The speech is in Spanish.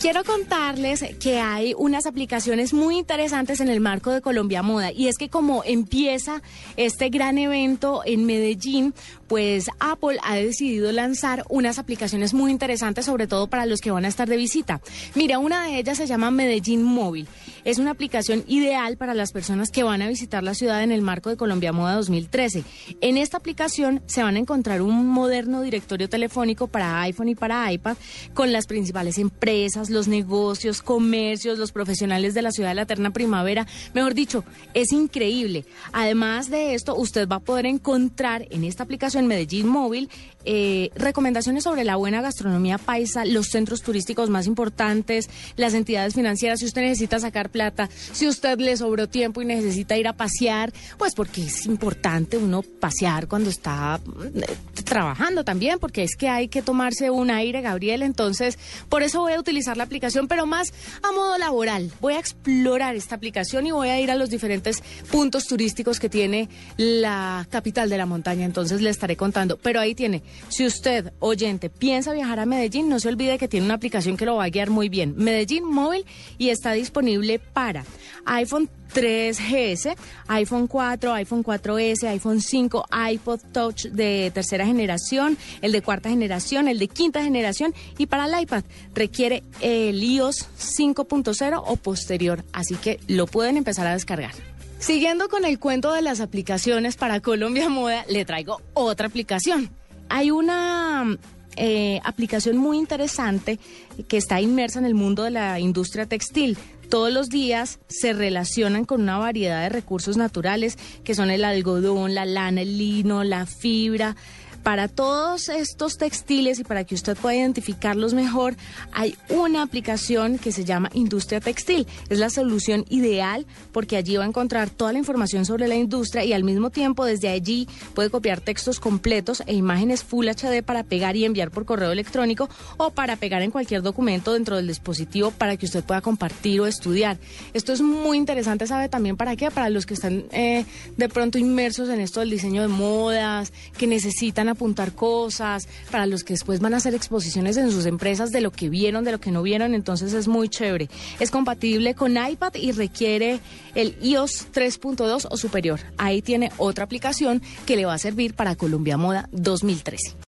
Quiero contarles que hay unas aplicaciones muy interesantes en el marco de Colombia Moda y es que como empieza este gran evento en Medellín, pues Apple ha decidido lanzar unas aplicaciones muy interesantes, sobre todo para los que van a estar de visita. Mira, una de ellas se llama Medellín Móvil. Es una aplicación ideal para las personas que van a visitar la ciudad en el marco de Colombia Moda 2013. En esta aplicación se van a encontrar un moderno directorio telefónico para iPhone y para iPad con las principales empresas, los negocios, comercios, los profesionales de la ciudad de la eterna primavera. Mejor dicho, es increíble. Además de esto, usted va a poder encontrar en esta aplicación Medellín Móvil eh, recomendaciones sobre la buena gastronomía paisa, los centros turísticos más importantes, las entidades financieras, si usted necesita sacar plata, si usted le sobró tiempo y necesita ir a pasear, pues porque es importante uno pasear cuando está eh, trabajando también, porque es que hay que tomarse un aire, Gabriel. Entonces, por eso voy a utilizar la aplicación, pero más a modo laboral. Voy a explorar esta aplicación y voy a ir a los diferentes puntos turísticos que tiene la capital de la montaña. Entonces le estaré contando. Pero ahí tiene si usted, oyente, piensa viajar a Medellín, no se olvide que tiene una aplicación que lo va a guiar muy bien. Medellín Móvil y está disponible para iPhone 3GS, iPhone 4, iPhone 4S, iPhone 5, iPod Touch de tercera generación, el de cuarta generación, el de quinta generación y para el iPad requiere el iOS 5.0 o posterior, así que lo pueden empezar a descargar. Siguiendo con el cuento de las aplicaciones para Colombia Moda, le traigo otra aplicación hay una eh, aplicación muy interesante que está inmersa en el mundo de la industria textil. Todos los días se relacionan con una variedad de recursos naturales que son el algodón, la lana, el lino, la fibra. Para todos estos textiles y para que usted pueda identificarlos mejor, hay una aplicación que se llama Industria Textil. Es la solución ideal porque allí va a encontrar toda la información sobre la industria y al mismo tiempo desde allí puede copiar textos completos e imágenes Full HD para pegar y enviar por correo electrónico o para pegar en cualquier documento dentro del dispositivo para que usted pueda compartir o estudiar. Esto es muy interesante, ¿sabe también para qué? Para los que están eh, de pronto inmersos en esto del diseño de modas, que necesitan apuntar cosas, para los que después van a hacer exposiciones en sus empresas de lo que vieron, de lo que no vieron, entonces es muy chévere. Es compatible con iPad y requiere el iOS 3.2 o superior. Ahí tiene otra aplicación que le va a servir para Colombia Moda 2013.